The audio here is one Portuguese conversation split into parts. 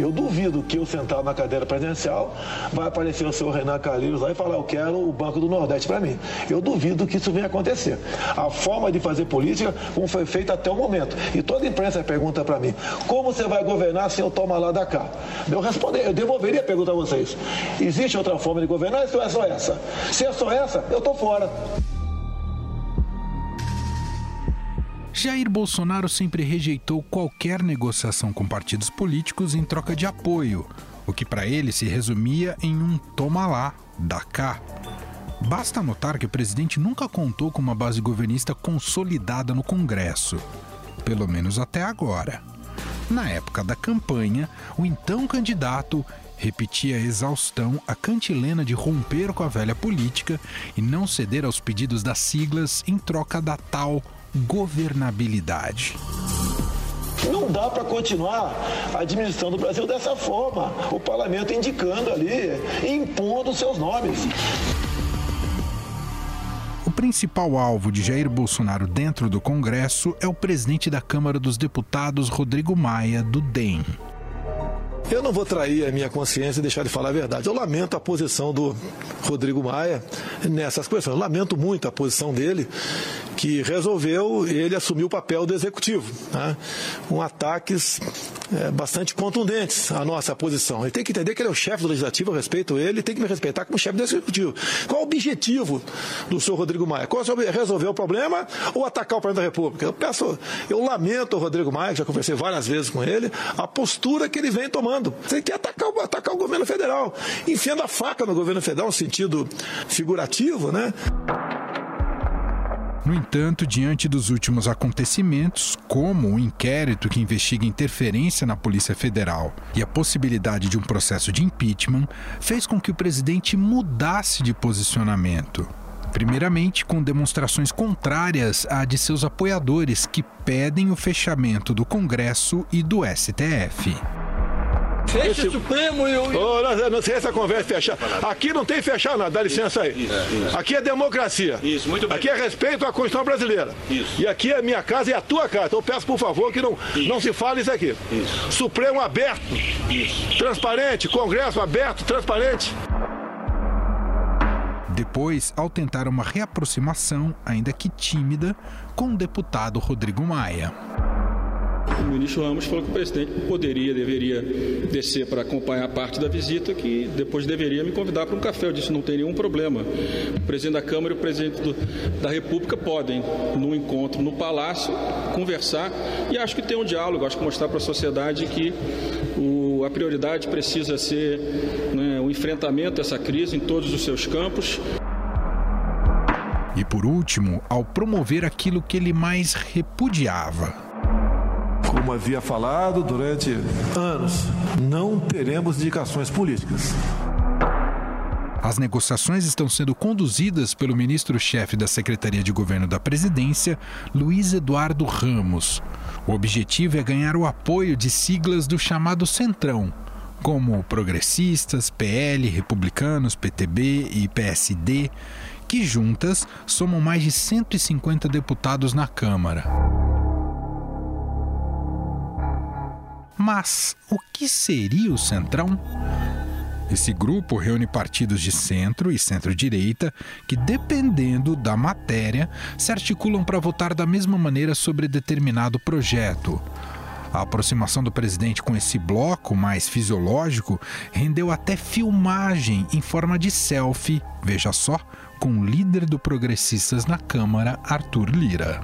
Eu duvido que eu sentar na cadeira presidencial vai aparecer o senhor Renan Calheiros lá e falar, eu quero o Banco do Nordeste para mim. Eu duvido que isso venha acontecer. A forma de fazer política, como foi feita até o momento. E toda a imprensa pergunta para mim, como você vai governar se eu tomar lá da cá? Eu responder, eu devolveria a pergunta a vocês. Existe outra forma de governar ou é só essa? Se é só essa, eu estou fora. Jair Bolsonaro sempre rejeitou qualquer negociação com partidos políticos em troca de apoio, o que para ele se resumia em um toma lá, dá cá. Basta notar que o presidente nunca contou com uma base governista consolidada no Congresso, pelo menos até agora. Na época da campanha, o então candidato repetia a exaustão a cantilena de romper com a velha política e não ceder aos pedidos das siglas em troca da tal governabilidade. Não dá para continuar administrando o Brasil dessa forma. O parlamento indicando ali, impondo seus nomes. O principal alvo de Jair Bolsonaro dentro do Congresso é o presidente da Câmara dos Deputados, Rodrigo Maia, do DEM. Eu não vou trair a minha consciência e deixar de falar a verdade. Eu lamento a posição do Rodrigo Maia nessas questões. Eu lamento muito a posição dele que resolveu ele assumir o papel do executivo, né? com ataques é, bastante contundentes à nossa posição. Ele tem que entender que ele é o chefe do legislativo, eu respeito ele, tem que me respeitar como chefe do executivo. Qual o objetivo do senhor Rodrigo Maia? Qual é resolver o problema ou atacar o presidente da República? Eu peço, eu lamento o Rodrigo Maia, já conversei várias vezes com ele, a postura que ele vem tomando. Você quer atacar, atacar o governo federal, enfiando a faca no governo federal, no sentido figurativo, né? No entanto, diante dos últimos acontecimentos, como o inquérito que investiga interferência na Polícia Federal e a possibilidade de um processo de impeachment, fez com que o presidente mudasse de posicionamento. Primeiramente, com demonstrações contrárias à de seus apoiadores que pedem o fechamento do Congresso e do STF. Fecha Esse... o Supremo e o. Oh, não, não sei essa conversa fechar. Aqui não tem fechar nada, dá licença aí. Isso, isso. Aqui é democracia. Isso, muito bem. Aqui é respeito à Constituição brasileira. Isso. E aqui é minha casa e a tua casa. Então eu peço, por favor, que não, não se fale isso aqui. Isso. Supremo aberto. Isso. Transparente, Congresso aberto, transparente. Depois, ao tentar uma reaproximação, ainda que tímida, com o deputado Rodrigo Maia. O ministro Ramos falou que o presidente poderia, deveria descer para acompanhar parte da visita, que depois deveria me convidar para um café. Eu disse: não tem nenhum problema. O presidente da Câmara e o presidente do, da República podem, num encontro no Palácio, conversar e acho que tem um diálogo, acho que mostrar para a sociedade que o, a prioridade precisa ser né, o enfrentamento dessa crise em todos os seus campos. E por último, ao promover aquilo que ele mais repudiava, como havia falado durante anos, não teremos indicações políticas. As negociações estão sendo conduzidas pelo ministro-chefe da Secretaria de Governo da Presidência, Luiz Eduardo Ramos. O objetivo é ganhar o apoio de siglas do chamado Centrão, como progressistas, PL, republicanos, PTB e PSD, que juntas somam mais de 150 deputados na Câmara. Mas o que seria o Centrão? Esse grupo reúne partidos de centro e centro-direita que, dependendo da matéria, se articulam para votar da mesma maneira sobre determinado projeto. A aproximação do presidente com esse bloco mais fisiológico rendeu até filmagem em forma de selfie, veja só, com o líder do Progressistas na Câmara, Arthur Lira.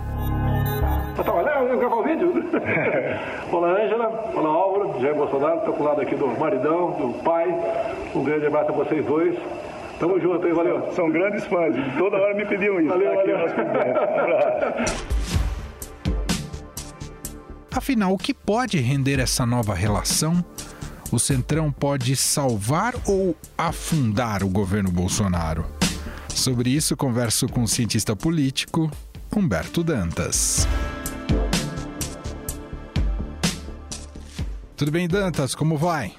olá, Ângela. Olá, Álvaro. Jair Bolsonaro. Estou com o lado aqui do maridão, do pai. Um grande abraço a vocês dois. Tamo junto aí, valeu. São grandes fãs. Toda hora me pediam isso. Valeu, tá aqui valeu. Abraço. Afinal, o que pode render essa nova relação? O Centrão pode salvar ou afundar o governo Bolsonaro? Sobre isso, converso com o cientista político Humberto Dantas. Tudo bem, Dantas? Como vai?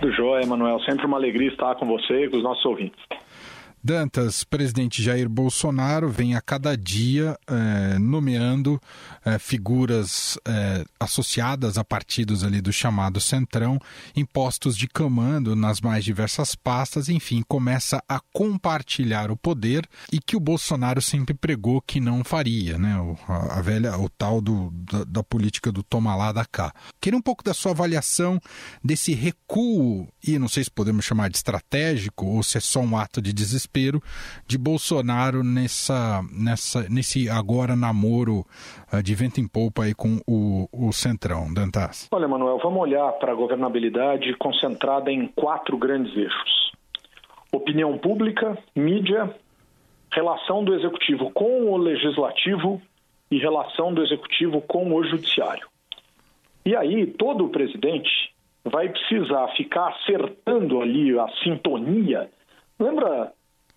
Tudo jóia, Manuel. Sempre uma alegria estar com você e com os nossos ouvintes. Dantas, presidente Jair Bolsonaro vem a cada dia é, nomeando é, figuras é, associadas a partidos ali do chamado Centrão em postos de comando nas mais diversas pastas, enfim, começa a compartilhar o poder e que o Bolsonaro sempre pregou que não faria, né? O, a, a, velha, o tal do, da, da política do toma lá da cá. Queria um pouco da sua avaliação desse recuo, e não sei se podemos chamar de estratégico ou se é só um ato de desespero desespero de Bolsonaro nessa, nessa, nesse agora namoro uh, de vento em polpa aí com o, o Centrão, Dantas? Olha, Manuel, vamos olhar para a governabilidade concentrada em quatro grandes eixos: opinião pública, mídia, relação do executivo com o legislativo e relação do executivo com o judiciário. E aí, todo o presidente vai precisar ficar acertando ali a sintonia. Lembra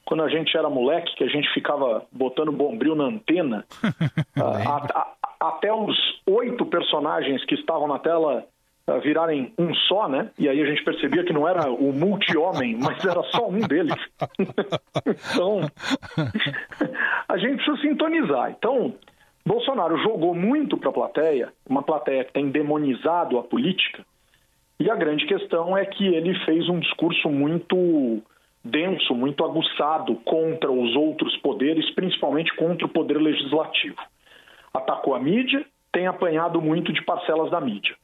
quando a gente era moleque, que a gente ficava botando bombril na antena, a, a, até os oito personagens que estavam na tela uh, virarem um só, né? E aí a gente percebia que não era o multi-homem, mas era só um deles. então, a gente precisa sintonizar. Então, Bolsonaro jogou muito para a plateia, uma plateia que tem demonizado a política, e a grande questão é que ele fez um discurso muito denso, muito aguçado contra os outros poderes, principalmente contra o poder legislativo. Atacou a mídia, tem apanhado muito de parcelas da mídia.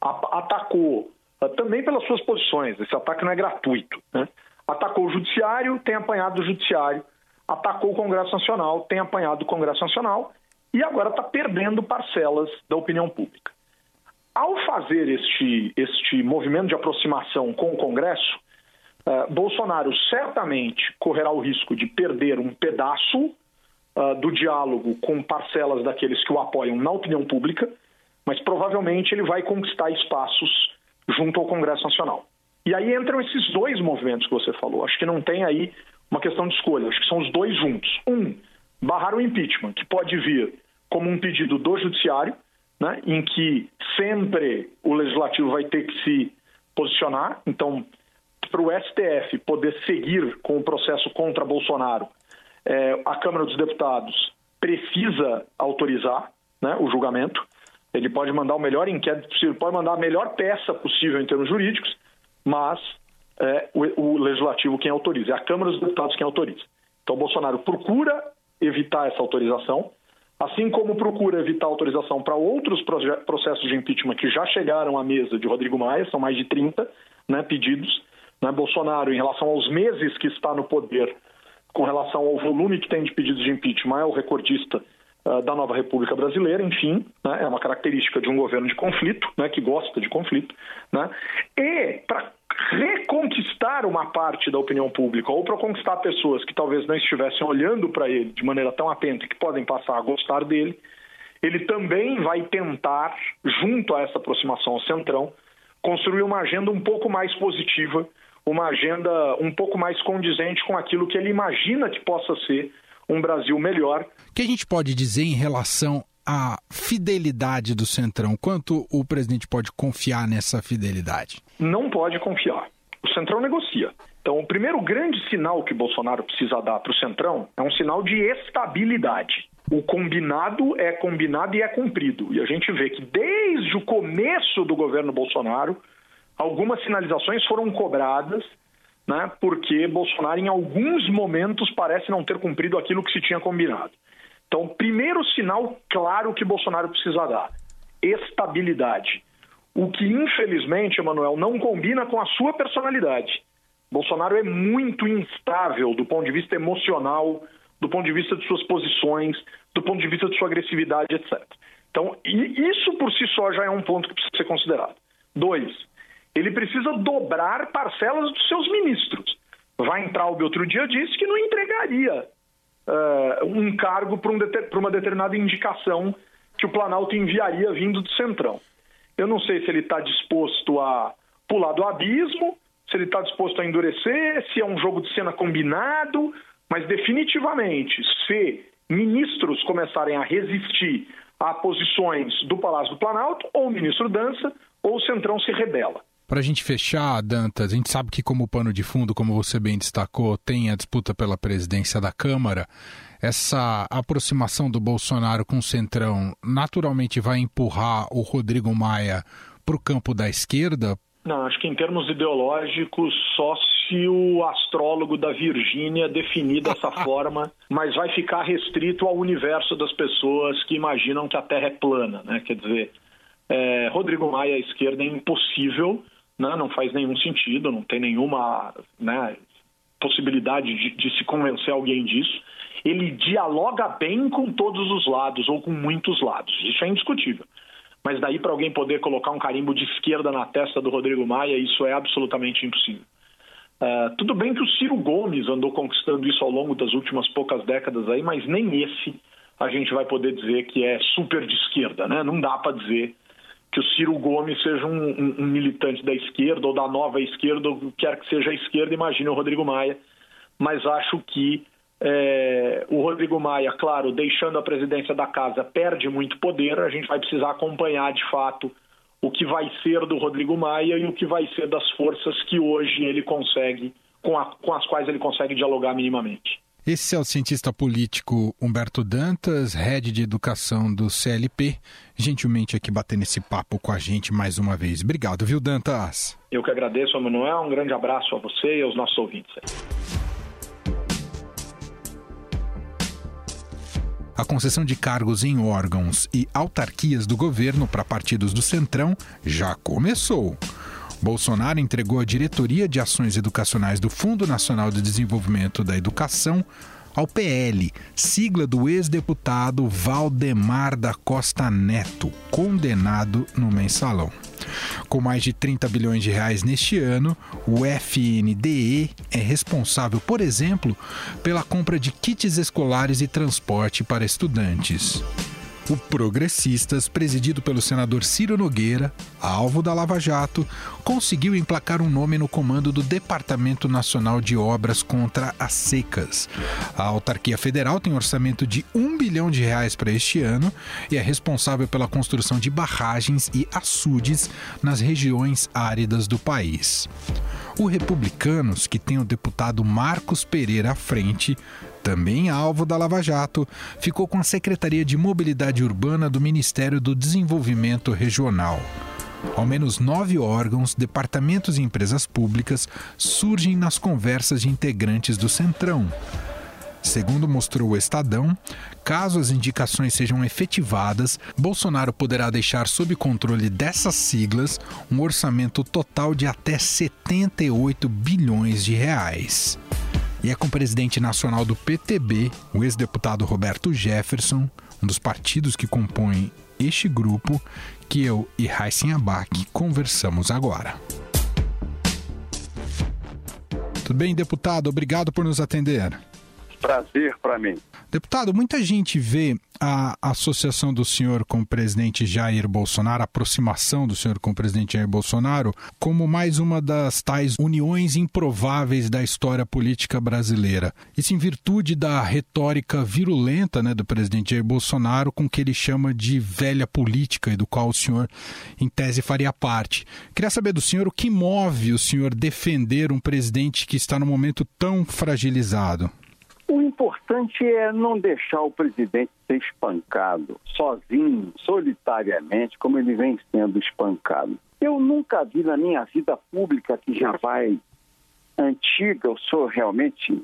Atacou ah, também pelas suas posições, esse ataque não é gratuito. Né? Atacou o judiciário, tem apanhado o judiciário. Atacou o Congresso Nacional, tem apanhado o Congresso Nacional. E agora está perdendo parcelas da opinião pública. Ao fazer este, este movimento de aproximação com o Congresso, Uh, Bolsonaro certamente correrá o risco de perder um pedaço uh, do diálogo com parcelas daqueles que o apoiam na opinião pública, mas provavelmente ele vai conquistar espaços junto ao Congresso Nacional. E aí entram esses dois movimentos que você falou. Acho que não tem aí uma questão de escolha, acho que são os dois juntos. Um, barrar o impeachment, que pode vir como um pedido do Judiciário, né, em que sempre o Legislativo vai ter que se posicionar. Então, para o STF poder seguir com o processo contra Bolsonaro, é, a Câmara dos Deputados precisa autorizar né, o julgamento. Ele pode mandar o melhor inquérito possível, pode mandar a melhor peça possível em termos jurídicos, mas é o, o Legislativo quem autoriza, é a Câmara dos Deputados quem autoriza. Então, Bolsonaro procura evitar essa autorização, assim como procura evitar autorização para outros processos de impeachment que já chegaram à mesa de Rodrigo Maia, são mais de 30 né, pedidos, né, Bolsonaro, em relação aos meses que está no poder, com relação ao volume que tem de pedidos de impeachment, é o recordista uh, da nova República Brasileira, enfim, né, é uma característica de um governo de conflito, né, que gosta de conflito, né, e para reconquistar uma parte da opinião pública ou para conquistar pessoas que talvez não estivessem olhando para ele de maneira tão atenta que podem passar a gostar dele, ele também vai tentar, junto a essa aproximação ao centrão, construir uma agenda um pouco mais positiva uma agenda um pouco mais condizente com aquilo que ele imagina que possa ser um Brasil melhor. O que a gente pode dizer em relação à fidelidade do Centrão? Quanto o presidente pode confiar nessa fidelidade? Não pode confiar. O Centrão negocia. Então, o primeiro grande sinal que Bolsonaro precisa dar para o Centrão é um sinal de estabilidade. O combinado é combinado e é cumprido. E a gente vê que desde o começo do governo Bolsonaro, algumas sinalizações foram cobradas, né, porque Bolsonaro, em alguns momentos, parece não ter cumprido aquilo que se tinha combinado. Então, primeiro sinal claro que Bolsonaro precisa dar: estabilidade. O que, infelizmente, Emanuel, não combina com a sua personalidade. Bolsonaro é muito instável do ponto de vista emocional, do ponto de vista de suas posições, do ponto de vista de sua agressividade, etc. Então, isso por si só já é um ponto que precisa ser considerado. Dois, ele precisa dobrar parcelas dos seus ministros. Vai entrar o outro dia disse que não entregaria uh, um cargo para um uma determinada indicação que o Planalto enviaria vindo do Centrão. Eu não sei se ele está disposto a pular do abismo, se ele está disposto a endurecer, se é um jogo de cena combinado, mas definitivamente, se ministros começarem a resistir a posições do Palácio do Planalto, ou o ministro dança, ou o Centrão se rebela. Para a gente fechar, Dantas, a gente sabe que como pano de fundo, como você bem destacou, tem a disputa pela presidência da Câmara. Essa aproximação do Bolsonaro com o Centrão naturalmente vai empurrar o Rodrigo Maia para o campo da esquerda? Não, acho que em termos ideológicos, só se o astrólogo da Virgínia definir dessa forma, mas vai ficar restrito ao universo das pessoas que imaginam que a Terra é plana, né? Quer dizer, é, Rodrigo Maia à esquerda é impossível, né? não faz nenhum sentido, não tem nenhuma né, possibilidade de, de se convencer alguém disso. Ele dialoga bem com todos os lados ou com muitos lados, isso é indiscutível. Mas daí para alguém poder colocar um carimbo de esquerda na testa do Rodrigo Maia, isso é absolutamente impossível. Uh, tudo bem que o Ciro Gomes andou conquistando isso ao longo das últimas poucas décadas aí, mas nem esse a gente vai poder dizer que é super de esquerda, né? Não dá para dizer que o Ciro Gomes seja um, um, militante da esquerda ou da nova esquerda, ou quer que seja a esquerda, imagine o Rodrigo Maia. Mas acho que é, o Rodrigo Maia, claro, deixando a presidência da casa, perde muito poder. A gente vai precisar acompanhar de fato o que vai ser do Rodrigo Maia e o que vai ser das forças que hoje ele consegue, com, a, com as quais ele consegue dialogar minimamente. Esse é o cientista político Humberto Dantas, head de educação do CLP, gentilmente aqui batendo esse papo com a gente mais uma vez. Obrigado, viu, Dantas? Eu que agradeço, Emanuel. Um grande abraço a você e aos nossos ouvintes. A concessão de cargos em órgãos e autarquias do governo para partidos do Centrão já começou. Bolsonaro entregou a diretoria de ações educacionais do Fundo Nacional de Desenvolvimento da Educação ao PL, sigla do ex-deputado Valdemar da Costa Neto, condenado no mensalão. Com mais de 30 bilhões de reais neste ano, o FNDE é responsável, por exemplo, pela compra de kits escolares e transporte para estudantes. O Progressistas, presidido pelo senador Ciro Nogueira, alvo da Lava Jato, conseguiu emplacar um nome no comando do Departamento Nacional de Obras contra as Secas. A autarquia federal tem um orçamento de um bilhão de reais para este ano e é responsável pela construção de barragens e açudes nas regiões áridas do país. O Republicanos, que tem o deputado Marcos Pereira à frente, também alvo da Lava Jato, ficou com a Secretaria de Mobilidade Urbana do Ministério do Desenvolvimento Regional. Ao menos nove órgãos, departamentos e empresas públicas surgem nas conversas de integrantes do Centrão. Segundo mostrou o Estadão, caso as indicações sejam efetivadas, Bolsonaro poderá deixar sob controle dessas siglas um orçamento total de até 78 bilhões de reais. E é com o presidente nacional do PTB, o ex-deputado Roberto Jefferson, um dos partidos que compõem este grupo, que eu e Raíssen Abac conversamos agora. Tudo bem, deputado? Obrigado por nos atender. Prazer para mim. Deputado, muita gente vê a associação do senhor com o presidente Jair Bolsonaro, a aproximação do senhor com o presidente Jair Bolsonaro, como mais uma das tais uniões improváveis da história política brasileira. Isso em virtude da retórica virulenta né, do presidente Jair Bolsonaro, com que ele chama de velha política e do qual o senhor, em tese, faria parte. Queria saber do senhor o que move o senhor defender um presidente que está num momento tão fragilizado. O importante é não deixar o presidente ser espancado sozinho, solitariamente, como ele vem sendo espancado. Eu nunca vi na minha vida pública, que já vai antiga, eu sou realmente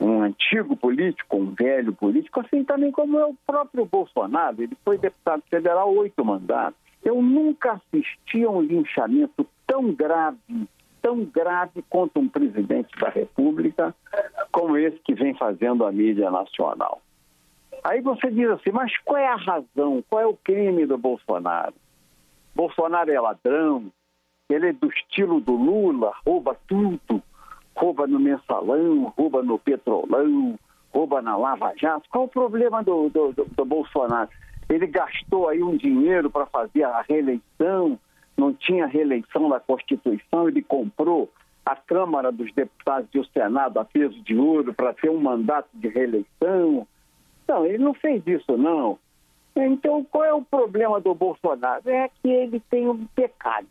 um antigo político, um velho político, assim também como é o próprio Bolsonaro, ele foi deputado federal oito mandatos. Eu nunca assisti a um linchamento tão grave, tão grave contra um presidente da República como esse que vem fazendo a mídia nacional. Aí você diz assim, mas qual é a razão, qual é o crime do Bolsonaro? Bolsonaro é ladrão, ele é do estilo do Lula, rouba tudo, rouba no mensalão, rouba no petrolão, rouba na Lava Jato. Qual o problema do, do, do, do Bolsonaro? Ele gastou aí um dinheiro para fazer a reeleição, não tinha reeleição da Constituição, ele comprou a Câmara dos Deputados e o Senado a peso de ouro para ter um mandato de reeleição. Não, ele não fez isso, não. Então, qual é o problema do Bolsonaro? É que ele tem um pecado.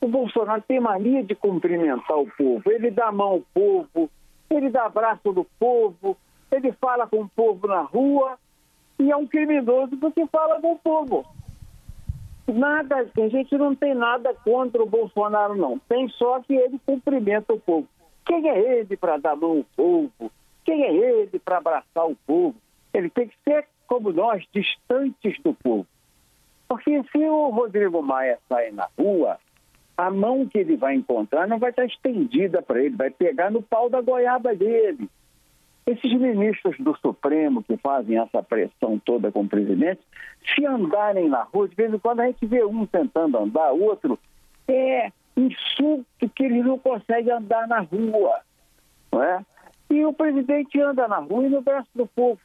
O Bolsonaro tem mania de cumprimentar o povo. Ele dá mão ao povo, ele dá abraço do povo, ele fala com o povo na rua e é um criminoso porque fala com o povo. Nada, a gente não tem nada contra o Bolsonaro, não. Tem só que ele cumprimenta o povo. Quem é ele para dar mão ao povo? Quem é ele para abraçar o povo? Ele tem que ser como nós, distantes do povo. Porque se o Rodrigo Maia sair na rua, a mão que ele vai encontrar não vai estar estendida para ele, vai pegar no pau da goiaba dele. Esses ministros do Supremo que fazem essa pressão toda com o presidente, se andarem na rua, de vez em quando a gente vê um tentando andar, outro é insulto que ele não consegue andar na rua. Não é? E o presidente anda na rua e no braço do povo.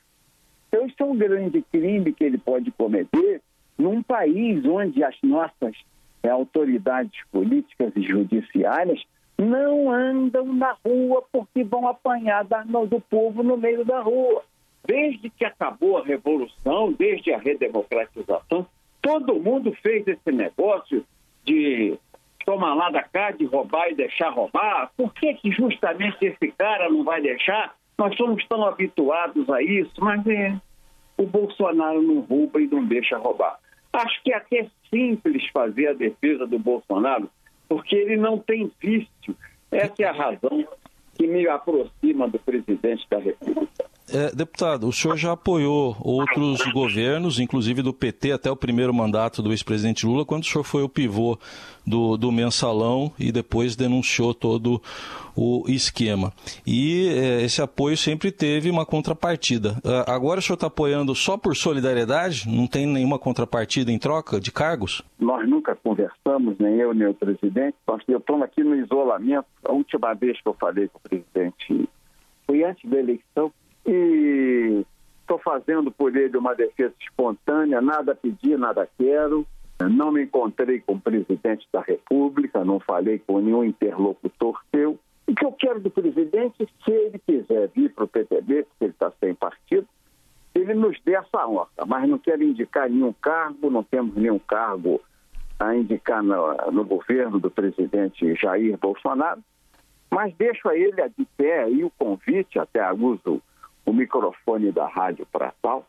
Então, isso é um grande crime que ele pode cometer num país onde as nossas é, autoridades políticas e judiciárias não andam na rua porque vão apanhar da, no, do povo no meio da rua. Desde que acabou a revolução, desde a redemocratização, todo mundo fez esse negócio de tomar lá da cá, de roubar e deixar roubar. Por que, que justamente esse cara não vai deixar? Nós somos tão habituados a isso, mas é, o Bolsonaro não rouba e não deixa roubar. Acho que é até simples fazer a defesa do Bolsonaro, porque ele não tem vício. Essa é a razão que me aproxima do presidente da República. É, deputado, o senhor já apoiou outros governos, inclusive do PT, até o primeiro mandato do ex-presidente Lula, quando o senhor foi o pivô do, do mensalão e depois denunciou todo o esquema. E é, esse apoio sempre teve uma contrapartida. É, agora o senhor está apoiando só por solidariedade? Não tem nenhuma contrapartida em troca de cargos? Nós nunca conversamos, nem eu nem o presidente. Eu estou aqui no isolamento. A última vez que eu falei com o presidente foi antes da eleição e estou fazendo por ele uma defesa espontânea, nada pedi, nada quero. Não me encontrei com o presidente da República, não falei com nenhum interlocutor seu. O que eu quero do presidente, se ele quiser vir para o PTB, porque ele está sem partido, ele nos dê essa honra, mas não quero indicar nenhum cargo, não temos nenhum cargo a indicar no, no governo do presidente Jair Bolsonaro, mas deixo a ele de pé aí o convite, até uso o microfone da rádio para tal.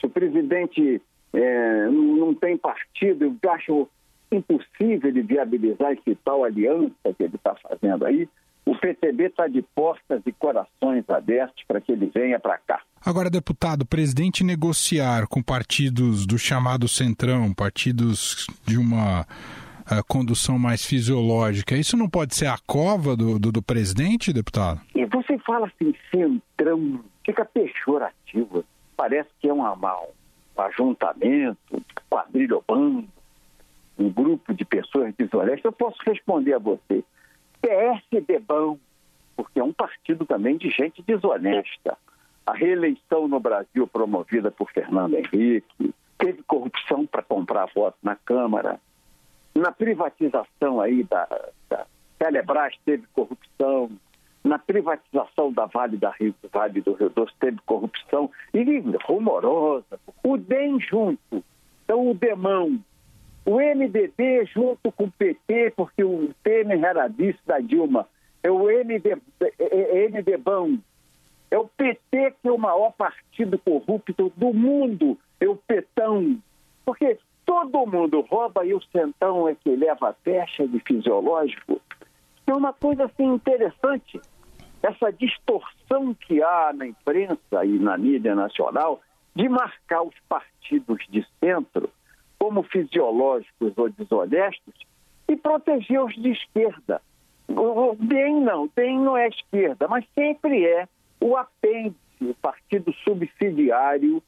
Se o presidente é, não tem partido, eu acho impossível de viabilizar esse tal aliança que ele está fazendo aí. O PTB está de portas e corações abertos para que ele venha para cá. Agora, deputado, o presidente negociar com partidos do chamado Centrão, partidos de uma uh, condução mais fisiológica, isso não pode ser a cova do, do, do presidente, deputado? E você fala assim, Centrão, fica pejorativo. Parece que é um, um ajuntamento, quadrilha bando, um grupo de pessoas desonestas. Eu posso responder a você. PSD bom, porque é um partido também de gente desonesta. A reeleição no Brasil promovida por Fernando Henrique, teve corrupção para comprar voto na Câmara. Na privatização aí da, da Telebrás teve corrupção, na privatização da Vale, da Rio, vale do Rio Doce teve corrupção e rumorosa. O DEM junto, então o DEMão, o MDB junto com o PT, porque o Temer era vice da Dilma, é o MD, é, MDBão, é o PT que é o maior partido corrupto do mundo, é o petão. Porque todo mundo rouba e o centão é que leva a pecha de fisiológico. É uma coisa assim interessante essa distorção que há na imprensa e na mídia nacional de marcar os partidos de centro como fisiológicos ou desonestos e proteger os de esquerda. Bem não, bem não é esquerda, mas sempre é o apêndice, o partido subsidiário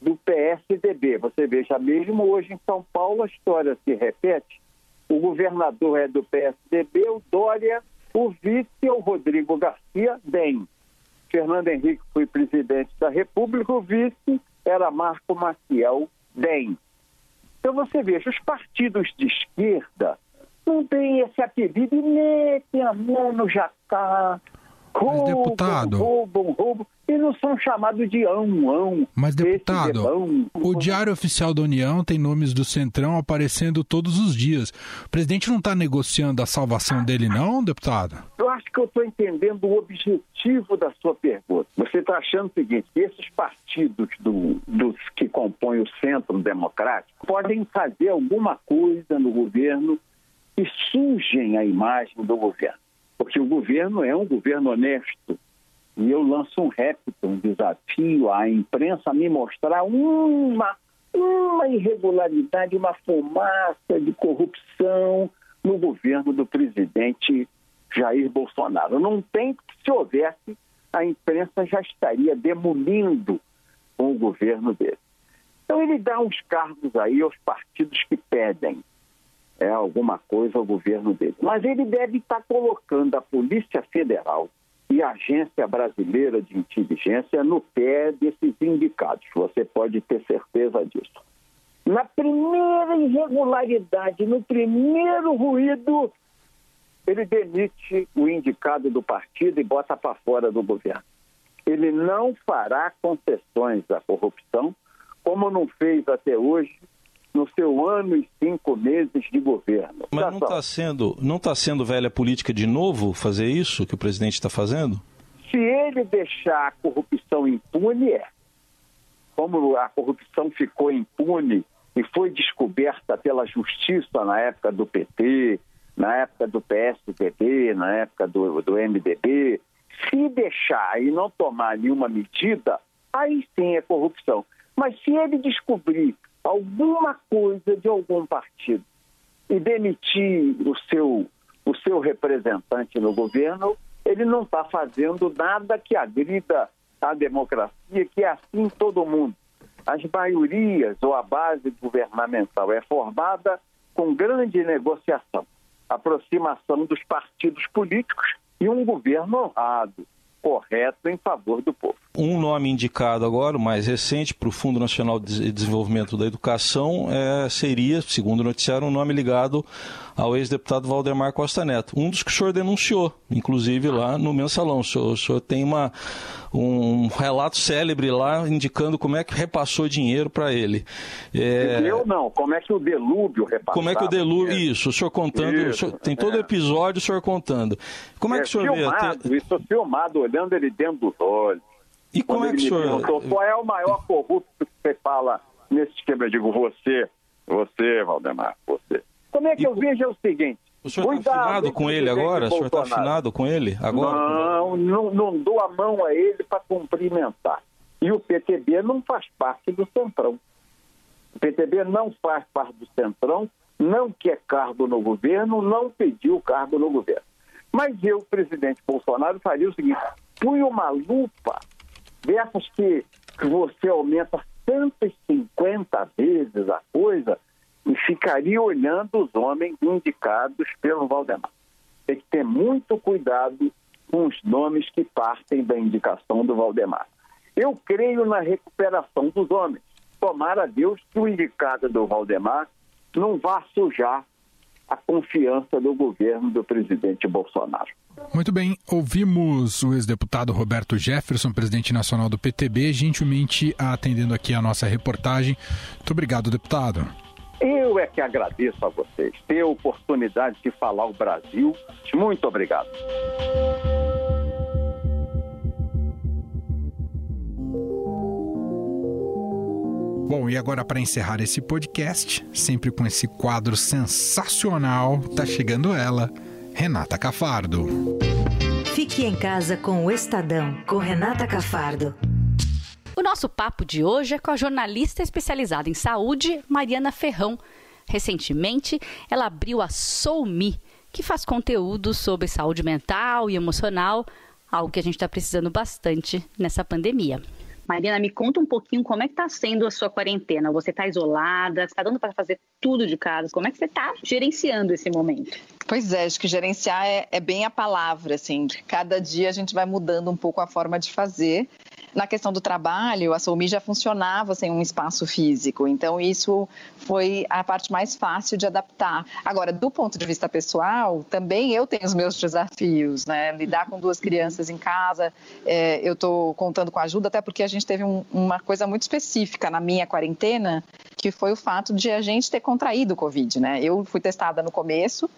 do PSDB. Você veja, mesmo hoje em São Paulo a história se repete. O governador é do PSDB, o Dória o vice é o Rodrigo Garcia bem. Fernando Henrique foi presidente da República, o vice era Marco Maciel bem. Então você veja, os partidos de esquerda não têm esse apelido e metem a mão no jacá. Mas, deputado... roubam, roubam, e não são chamados de ão, ão. Mas, deputado, o Diário Oficial da União tem nomes do Centrão aparecendo todos os dias. O presidente não está negociando a salvação dele, não, deputado? Eu acho que eu estou entendendo o objetivo da sua pergunta. Você está achando o seguinte, esses partidos do, dos que compõem o centro democrático podem fazer alguma coisa no governo e sujem a imagem do governo. Porque o governo é um governo honesto. E eu lanço um repto, um desafio à imprensa a me mostrar uma, uma irregularidade, uma fumaça de corrupção no governo do presidente Jair Bolsonaro. Não tem, se houvesse, a imprensa já estaria demolindo o governo dele. Então ele dá uns cargos aí aos partidos que pedem é, alguma coisa ao governo dele. Mas ele deve estar colocando a Polícia Federal e a Agência Brasileira de Inteligência no pé desses indicados. Você pode ter certeza disso. Na primeira irregularidade, no primeiro ruído, ele demite o indicado do partido e bota para fora do governo. Ele não fará concessões à corrupção, como não fez até hoje no seu ano e cinco meses de governo. Mas não está sendo, não tá sendo velha política de novo fazer isso que o presidente está fazendo? Se ele deixar a corrupção impune, é. Como a corrupção ficou impune e foi descoberta pela justiça na época do PT, na época do PSDB, na época do, do MDB, se deixar e não tomar nenhuma medida, aí sim é corrupção. Mas se ele descobrir alguma coisa de algum partido e demitir o seu, o seu representante no governo, ele não está fazendo nada que agrida a democracia, que é assim todo mundo. As maiorias ou a base governamental é formada com grande negociação, aproximação dos partidos políticos e um governo honrado, correto em favor do povo. Um nome indicado agora, o mais recente, para o Fundo Nacional de Desenvolvimento da Educação, é, seria, segundo o noticiário, um nome ligado ao ex-deputado Valdemar Costa Neto. Um dos que o senhor denunciou, inclusive lá no mensalão. O senhor, o senhor tem uma, um relato célebre lá indicando como é que repassou dinheiro para ele. É... Eu não, como é que o Delúbio repassou? Como é que o Delúbio, isso, o senhor contando, isso, o senhor, tem todo o é. episódio o senhor contando. Como é, é que o senhor filmado, vê? Isso filmado, olhando ele dentro dos olhos. E como é que o senhor... qual é o maior corrupto que você fala nesse esquema? Eu digo, você, você, Valdemar, você. Como é que e eu vejo é o seguinte... O senhor está afinado com ele agora? O senhor está afinado com ele agora? Não, não, não dou a mão a ele para cumprimentar. E o PTB não faz parte do Centrão. O PTB não faz parte do Centrão, não quer cargo no governo, não pediu cargo no governo. Mas eu, presidente Bolsonaro, faria o seguinte: fui uma lupa dessas que, que você aumenta 150 vezes a coisa e ficaria olhando os homens indicados pelo Valdemar. Tem que ter muito cuidado com os nomes que partem da indicação do Valdemar. Eu creio na recuperação dos homens. Tomara a Deus que o indicado do Valdemar não vá sujar a confiança do governo do presidente Bolsonaro. Muito bem, ouvimos o ex-deputado Roberto Jefferson, presidente nacional do PTB, gentilmente atendendo aqui a nossa reportagem. Muito obrigado, deputado. Eu é que agradeço a vocês ter a oportunidade de falar o Brasil. Muito obrigado. Bom, e agora para encerrar esse podcast, sempre com esse quadro sensacional, tá chegando ela, Renata Cafardo. Fique em casa com o Estadão, com Renata Cafardo. O nosso papo de hoje é com a jornalista especializada em saúde, Mariana Ferrão. Recentemente, ela abriu a SouMe, que faz conteúdo sobre saúde mental e emocional, algo que a gente está precisando bastante nessa pandemia. Mariana, me conta um pouquinho como é que está sendo a sua quarentena. Você está isolada? Está dando para fazer tudo de casa? Como é que você está gerenciando esse momento? Pois é, acho que gerenciar é, é bem a palavra, assim. Cada dia a gente vai mudando um pouco a forma de fazer Na questão do trabalho, a Soumi já funcionava sem um espaço físico, então isso foi a parte mais fácil de adaptar. Agora, do ponto de vista pessoal, também eu tenho os meus desafios, né? Lidar com duas crianças em casa, é, eu estou contando com ajuda, até porque a gente teve um, uma coisa muito específica na minha quarentena, que foi o fato de a gente ter contraído o Covid, né? Eu fui testada no começo,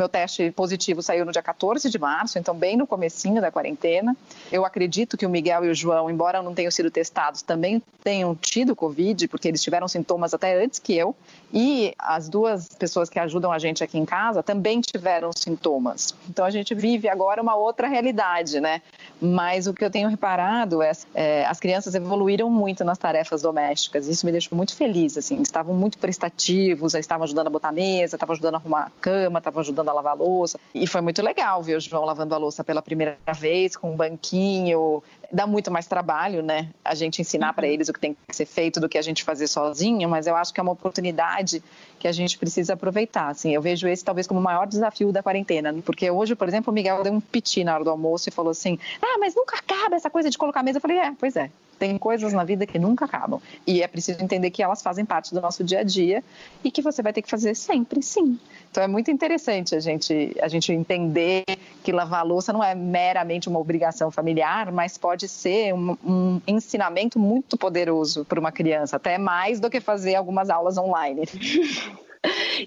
meu teste positivo saiu no dia 14 de março, então bem no comecinho da quarentena. Eu acredito que o Miguel e o João, embora não tenham sido testados, também tenham tido Covid, porque eles tiveram sintomas até antes que eu. E as duas pessoas que ajudam a gente aqui em casa também tiveram sintomas. Então a gente vive agora uma outra realidade, né? Mas o que eu tenho reparado é, é as crianças evoluíram muito nas tarefas domésticas. Isso me deixou muito feliz, assim. Estavam muito prestativos, estavam ajudando a botar mesa, estavam ajudando a arrumar a cama, estavam ajudando a lavar a louça. E foi muito legal ver o João lavando a louça pela primeira vez, com um banquinho. Dá muito mais trabalho, né? A gente ensinar para uhum. eles o que tem que ser feito do que a gente fazer sozinho, mas eu acho que é uma oportunidade que a gente precisa aproveitar. Assim, eu vejo esse talvez como o maior desafio da quarentena, porque hoje, por exemplo, o Miguel deu um piti na hora do almoço e falou assim: Ah, mas nunca acaba essa coisa de colocar a mesa. Eu falei: É, pois é. Tem coisas na vida que nunca acabam. E é preciso entender que elas fazem parte do nosso dia a dia e que você vai ter que fazer sempre, sim. Então é muito interessante a gente, a gente entender que lavar louça não é meramente uma obrigação familiar, mas pode ser um, um ensinamento muito poderoso para uma criança, até mais do que fazer algumas aulas online.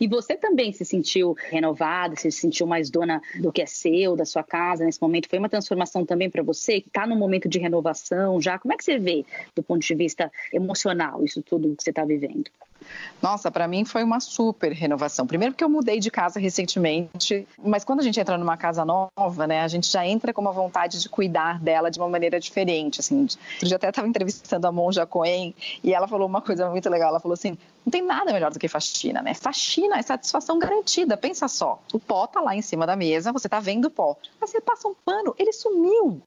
E você também se sentiu renovada, se sentiu mais dona do que é seu, da sua casa nesse momento? Foi uma transformação também para você, que está num momento de renovação já? Como é que você vê, do ponto de vista emocional, isso tudo que você está vivendo? Nossa, para mim foi uma super renovação. Primeiro porque eu mudei de casa recentemente, mas quando a gente entra numa casa nova, né, a gente já entra com uma vontade de cuidar dela de uma maneira diferente, assim. Eu já até estava entrevistando a Monja Cohen e ela falou uma coisa muito legal, ela falou assim: "Não tem nada melhor do que faxina, né? Faxina é satisfação garantida. Pensa só, o pó tá lá em cima da mesa, você tá vendo o pó, mas você passa um pano, ele sumiu".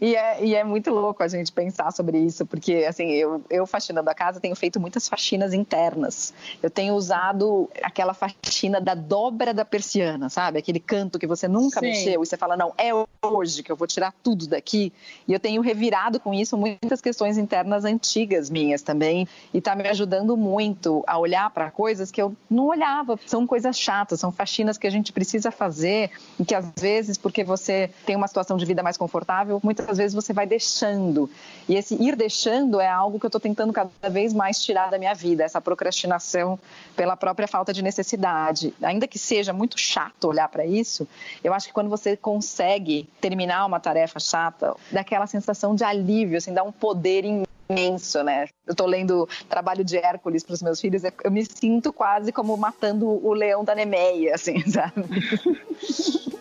E é, e é muito louco a gente pensar sobre isso, porque assim, eu eu faxinando a casa tenho feito muitas faxinas internas persianas. Eu tenho usado aquela faxina da dobra da persiana, sabe? Aquele canto que você nunca Sim. mexeu e você fala, não, é hoje que eu vou tirar tudo daqui. E eu tenho revirado com isso muitas questões internas antigas minhas também. E está me ajudando muito a olhar para coisas que eu não olhava. São coisas chatas, são faxinas que a gente precisa fazer e que às vezes, porque você tem uma situação de vida mais confortável, muitas vezes você vai deixando. E esse ir deixando é algo que eu estou tentando cada vez mais tirar da minha vida, essa procrastinação procrastinação pela própria falta de necessidade. Ainda que seja muito chato olhar para isso, eu acho que quando você consegue terminar uma tarefa chata, dá aquela sensação de alívio, assim, dá um poder imenso, né? Eu estou lendo Trabalho de Hércules para os meus filhos, eu me sinto quase como matando o leão da Nemeia, assim, sabe?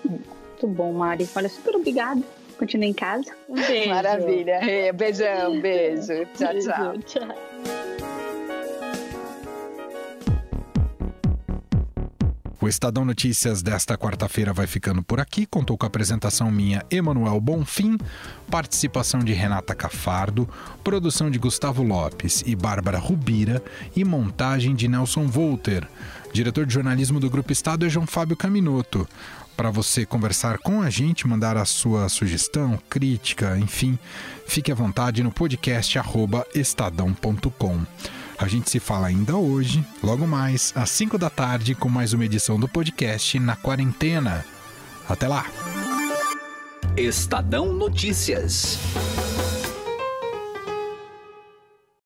Muito bom, Mari. Olha, super obrigada. Continue em casa. Um beijo. Maravilha. Beijão, beijo. Tchau, beijo, tchau. tchau. O Estadão Notícias desta quarta-feira vai ficando por aqui. Contou com a apresentação minha, Emanuel Bonfim, participação de Renata Cafardo, produção de Gustavo Lopes e Bárbara Rubira e montagem de Nelson Volter. Diretor de jornalismo do Grupo Estado é João Fábio Caminoto. Para você conversar com a gente, mandar a sua sugestão, crítica, enfim, fique à vontade no podcast estadão.com. A gente se fala ainda hoje, logo mais, às 5 da tarde, com mais uma edição do podcast Na Quarentena. Até lá! Estadão Notícias.